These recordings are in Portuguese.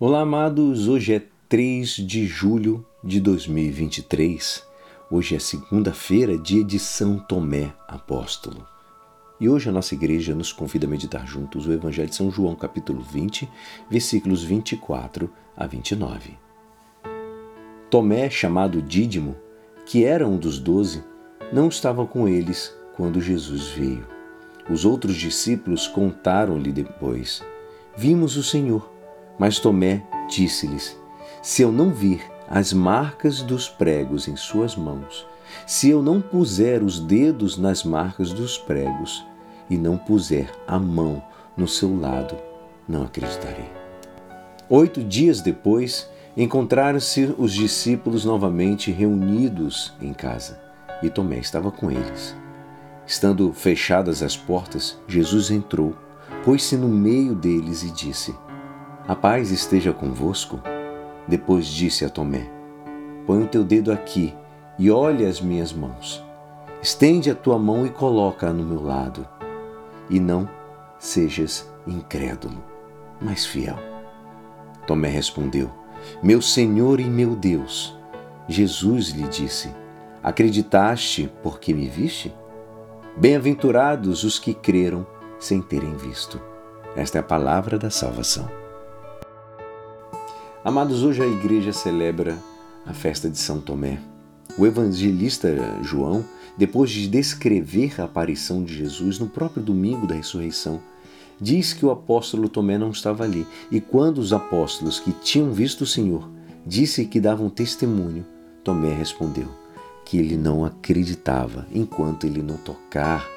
Olá, amados. Hoje é 3 de julho de 2023. Hoje é segunda-feira, dia de São Tomé Apóstolo. E hoje a nossa igreja nos convida a meditar juntos o Evangelho de São João, capítulo 20, versículos 24 a 29. Tomé, chamado Dídimo, que era um dos doze, não estava com eles quando Jesus veio. Os outros discípulos contaram-lhe depois: Vimos o Senhor. Mas Tomé disse-lhes: Se eu não vir as marcas dos pregos em suas mãos, se eu não puser os dedos nas marcas dos pregos e não puser a mão no seu lado, não acreditarei. Oito dias depois, encontraram-se os discípulos novamente reunidos em casa e Tomé estava com eles. Estando fechadas as portas, Jesus entrou, pôs-se no meio deles e disse: a paz esteja convosco. Depois disse a Tomé: Põe o teu dedo aqui e olha as minhas mãos. Estende a tua mão e coloca-a no meu lado. E não sejas incrédulo, mas fiel. Tomé respondeu: Meu Senhor e meu Deus. Jesus lhe disse: Acreditaste porque me viste? Bem-aventurados os que creram sem terem visto. Esta é a palavra da salvação. Amados, hoje a igreja celebra a festa de São Tomé. O evangelista João, depois de descrever a aparição de Jesus no próprio domingo da ressurreição, diz que o apóstolo Tomé não estava ali. E quando os apóstolos que tinham visto o Senhor disse que davam testemunho, Tomé respondeu que ele não acreditava enquanto ele não tocar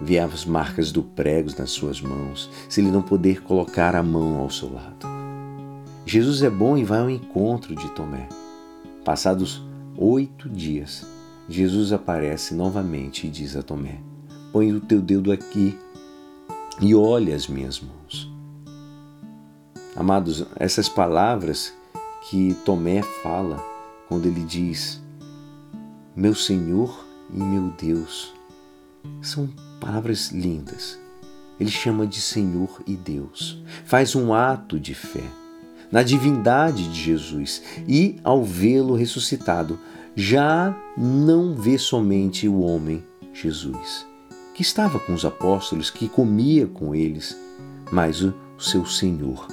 ver as marcas do pregos nas suas mãos, se ele não poder colocar a mão ao seu lado. Jesus é bom e vai ao encontro de Tomé. Passados oito dias, Jesus aparece novamente e diz a Tomé: Põe o teu dedo aqui e olha as minhas mãos. Amados, essas palavras que Tomé fala quando ele diz: Meu Senhor e meu Deus, são palavras lindas. Ele chama de Senhor e Deus. Faz um ato de fé na divindade de Jesus e, ao vê-lo ressuscitado, já não vê somente o homem, Jesus, que estava com os apóstolos, que comia com eles, mas o seu Senhor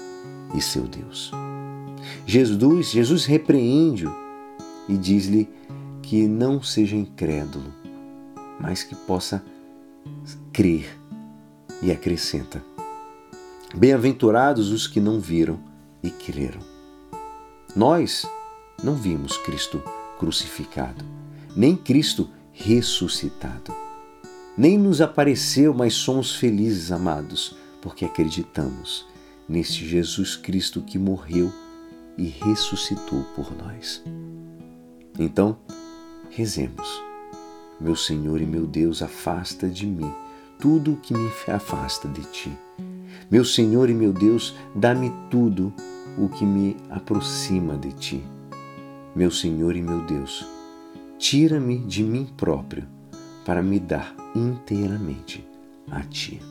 e seu Deus. Jesus, Jesus repreende-o e diz-lhe que não seja incrédulo, mas que possa crer e acrescenta: Bem-aventurados os que não viram e creram. Nós não vimos Cristo crucificado, nem Cristo ressuscitado. Nem nos apareceu, mas somos felizes, amados, porque acreditamos neste Jesus Cristo que morreu e ressuscitou por nós. Então, rezemos. Meu Senhor e meu Deus, afasta de mim tudo o que me afasta de ti. Meu Senhor e meu Deus, dá-me tudo o que me aproxima de ti. Meu Senhor e meu Deus, tira-me de mim próprio para me dar inteiramente a ti.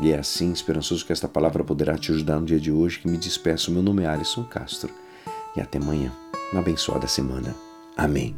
E é assim, esperançoso que esta palavra poderá te ajudar no dia de hoje, que me despeço. Meu nome é Alisson Castro. E até amanhã. Uma abençoada semana. Amém.